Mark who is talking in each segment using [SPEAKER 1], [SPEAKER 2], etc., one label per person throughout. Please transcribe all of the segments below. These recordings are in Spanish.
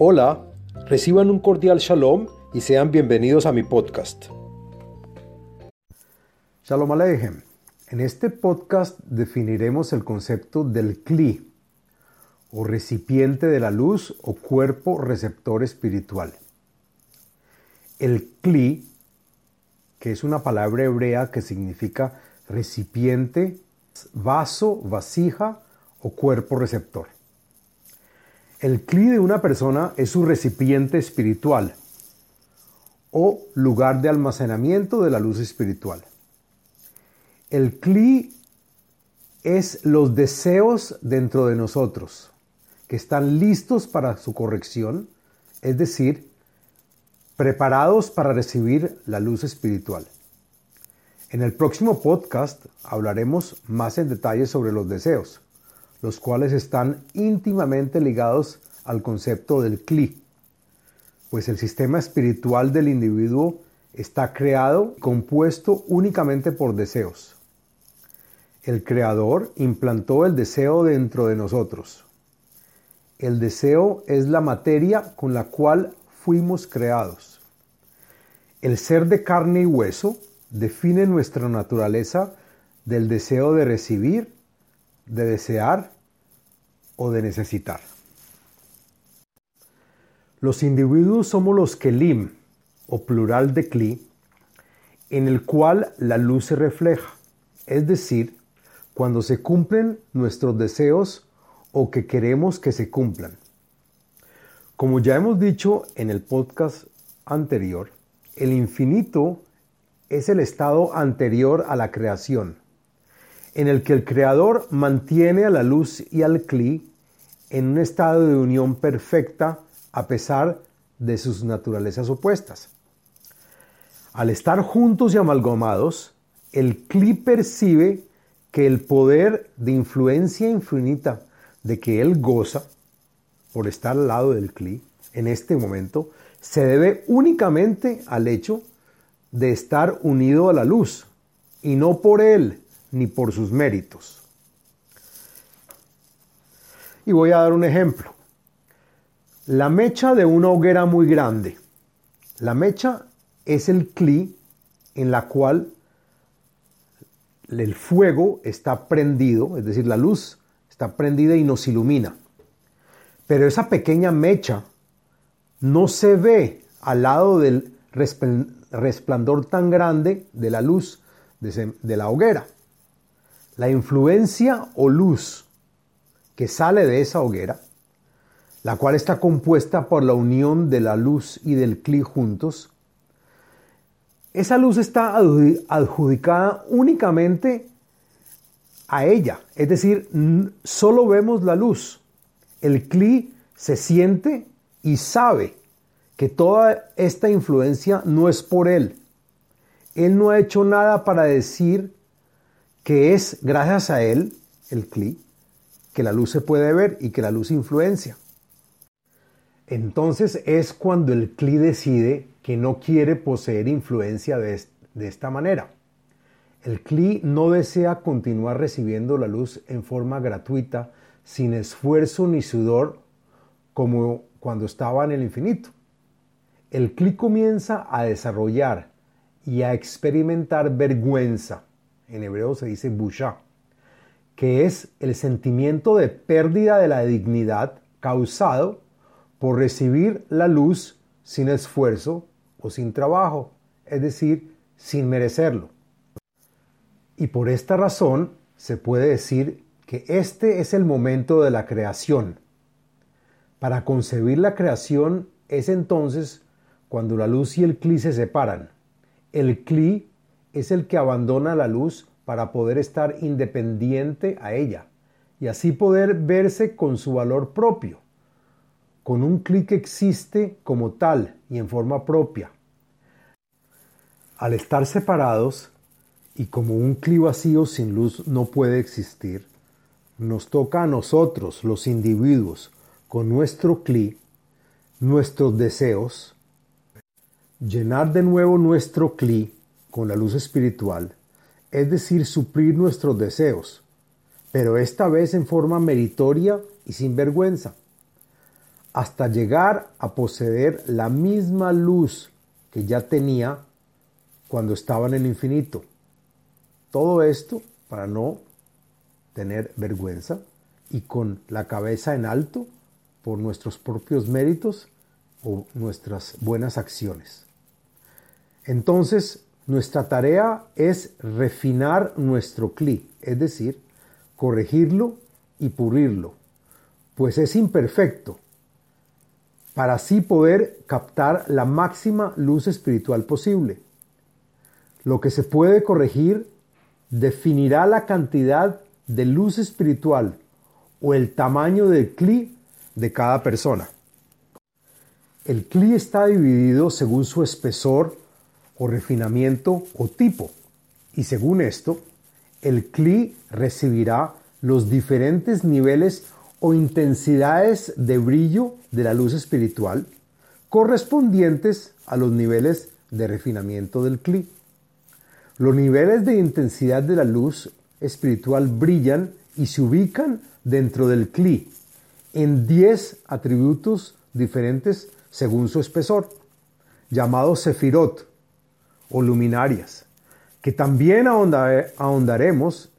[SPEAKER 1] Hola, reciban un cordial shalom y sean bienvenidos a mi podcast.
[SPEAKER 2] Shalom Aleichem. En este podcast definiremos el concepto del Kli, o recipiente de la luz o cuerpo receptor espiritual. El Kli, que es una palabra hebrea que significa recipiente, vaso, vasija o cuerpo receptor. El cli de una persona es su recipiente espiritual o lugar de almacenamiento de la luz espiritual. El cli es los deseos dentro de nosotros que están listos para su corrección, es decir, preparados para recibir la luz espiritual. En el próximo podcast hablaremos más en detalle sobre los deseos los cuales están íntimamente ligados al concepto del Kli, pues el sistema espiritual del individuo está creado y compuesto únicamente por deseos. El Creador implantó el deseo dentro de nosotros. El deseo es la materia con la cual fuimos creados. El ser de carne y hueso define nuestra naturaleza del deseo de recibir de desear o de necesitar. Los individuos somos los kelim, o plural de kli, en el cual la luz se refleja, es decir, cuando se cumplen nuestros deseos o que queremos que se cumplan. Como ya hemos dicho en el podcast anterior, el infinito es el estado anterior a la creación en el que el Creador mantiene a la luz y al Kli en un estado de unión perfecta a pesar de sus naturalezas opuestas. Al estar juntos y amalgamados, el Kli percibe que el poder de influencia infinita de que él goza por estar al lado del Kli en este momento se debe únicamente al hecho de estar unido a la luz y no por él, ni por sus méritos. Y voy a dar un ejemplo. La mecha de una hoguera muy grande. La mecha es el cli en la cual el fuego está prendido, es decir, la luz está prendida y nos ilumina. Pero esa pequeña mecha no se ve al lado del resplandor tan grande de la luz de la hoguera. La influencia o luz que sale de esa hoguera, la cual está compuesta por la unión de la luz y del cli juntos, esa luz está adjudicada únicamente a ella, es decir, solo vemos la luz. El cli se siente y sabe que toda esta influencia no es por él. Él no ha hecho nada para decir que es gracias a él, el CLI, que la luz se puede ver y que la luz influencia. Entonces es cuando el CLI decide que no quiere poseer influencia de, de esta manera. El CLI no desea continuar recibiendo la luz en forma gratuita, sin esfuerzo ni sudor, como cuando estaba en el infinito. El CLI comienza a desarrollar y a experimentar vergüenza, en hebreo se dice busha, que es el sentimiento de pérdida de la dignidad causado por recibir la luz sin esfuerzo o sin trabajo, es decir, sin merecerlo. Y por esta razón se puede decir que este es el momento de la creación. Para concebir la creación es entonces cuando la luz y el cli se separan. El cli es el que abandona la luz para poder estar independiente a ella y así poder verse con su valor propio, con un clic existe como tal y en forma propia. Al estar separados y como un cli vacío sin luz no puede existir, nos toca a nosotros, los individuos, con nuestro cli, nuestros deseos, llenar de nuevo nuestro cli con la luz espiritual, es decir, suplir nuestros deseos, pero esta vez en forma meritoria y sin vergüenza. hasta llegar a poseer la misma luz que ya tenía cuando estaba en el infinito. Todo esto para no tener vergüenza y con la cabeza en alto por nuestros propios méritos o nuestras buenas acciones. Entonces, nuestra tarea es refinar nuestro cli, es decir, corregirlo y pulirlo, pues es imperfecto, para así poder captar la máxima luz espiritual posible. Lo que se puede corregir definirá la cantidad de luz espiritual o el tamaño del cli de cada persona. El cli está dividido según su espesor o refinamiento o tipo, y según esto, el cli recibirá los diferentes niveles o intensidades de brillo de la luz espiritual correspondientes a los niveles de refinamiento del cli. Los niveles de intensidad de la luz espiritual brillan y se ubican dentro del cli en 10 atributos diferentes según su espesor, llamados sefirot luminarias, que también ahondaremos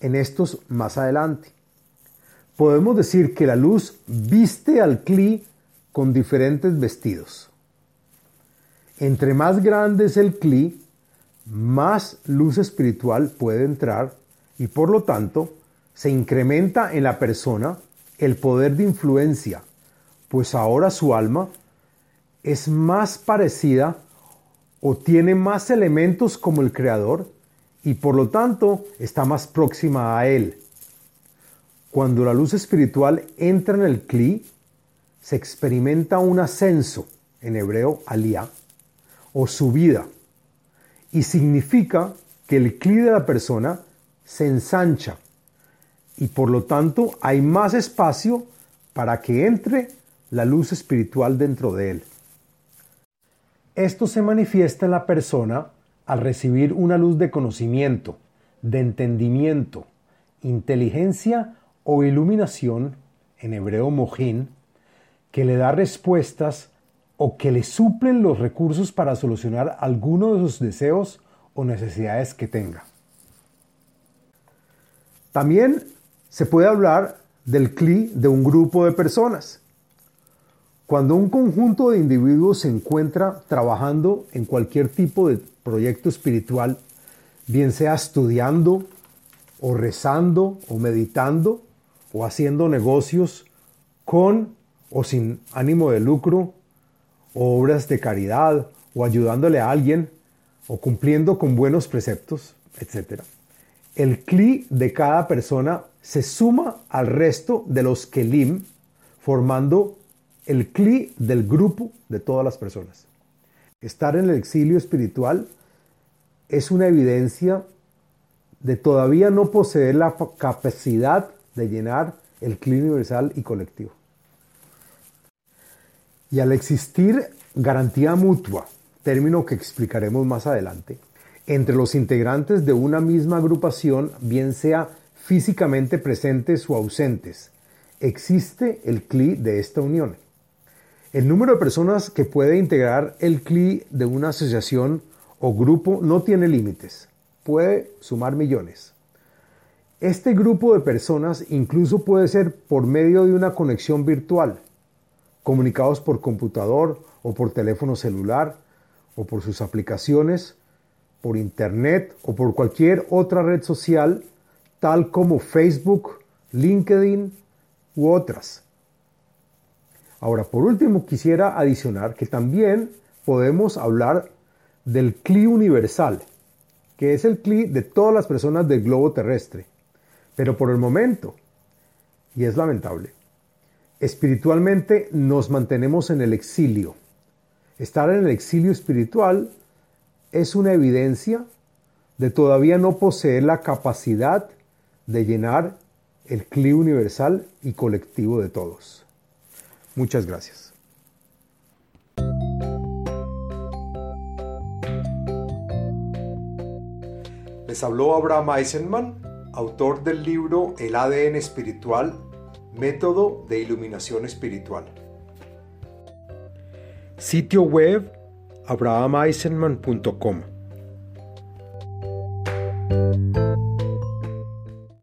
[SPEAKER 2] en estos más adelante. Podemos decir que la luz viste al cli con diferentes vestidos. Entre más grande es el cli, más luz espiritual puede entrar y por lo tanto se incrementa en la persona el poder de influencia, pues ahora su alma es más parecida o tiene más elementos como el Creador y por lo tanto está más próxima a Él. Cuando la luz espiritual entra en el Kli, se experimenta un ascenso, en hebreo aliyah, o subida, y significa que el Kli de la persona se ensancha y por lo tanto hay más espacio para que entre la luz espiritual dentro de él. Esto se manifiesta en la persona al recibir una luz de conocimiento, de entendimiento, inteligencia o iluminación, en hebreo mojín, que le da respuestas o que le suplen los recursos para solucionar alguno de sus deseos o necesidades que tenga. También se puede hablar del CLI de un grupo de personas. Cuando un conjunto de individuos se encuentra trabajando en cualquier tipo de proyecto espiritual, bien sea estudiando o rezando o meditando o haciendo negocios con o sin ánimo de lucro, obras de caridad, o ayudándole a alguien, o cumpliendo con buenos preceptos, etc el cli de cada persona se suma al resto de los kelim, formando el cli del grupo de todas las personas. Estar en el exilio espiritual es una evidencia de todavía no poseer la capacidad de llenar el cli universal y colectivo. Y al existir garantía mutua, término que explicaremos más adelante, entre los integrantes de una misma agrupación, bien sea físicamente presentes o ausentes. Existe el CLI de esta unión. El número de personas que puede integrar el CLI de una asociación o grupo no tiene límites. Puede sumar millones. Este grupo de personas incluso puede ser por medio de una conexión virtual, comunicados por computador o por teléfono celular o por sus aplicaciones por Internet o por cualquier otra red social, tal como Facebook, LinkedIn u otras. Ahora, por último, quisiera adicionar que también podemos hablar del CLI universal, que es el CLI de todas las personas del globo terrestre. Pero por el momento, y es lamentable, espiritualmente nos mantenemos en el exilio. Estar en el exilio espiritual es una evidencia de todavía no poseer la capacidad de llenar el CLI universal y colectivo de todos. Muchas gracias.
[SPEAKER 1] Les habló Abraham Eisenman, autor del libro El ADN espiritual, método de iluminación espiritual. Sitio web abrahameisenman.com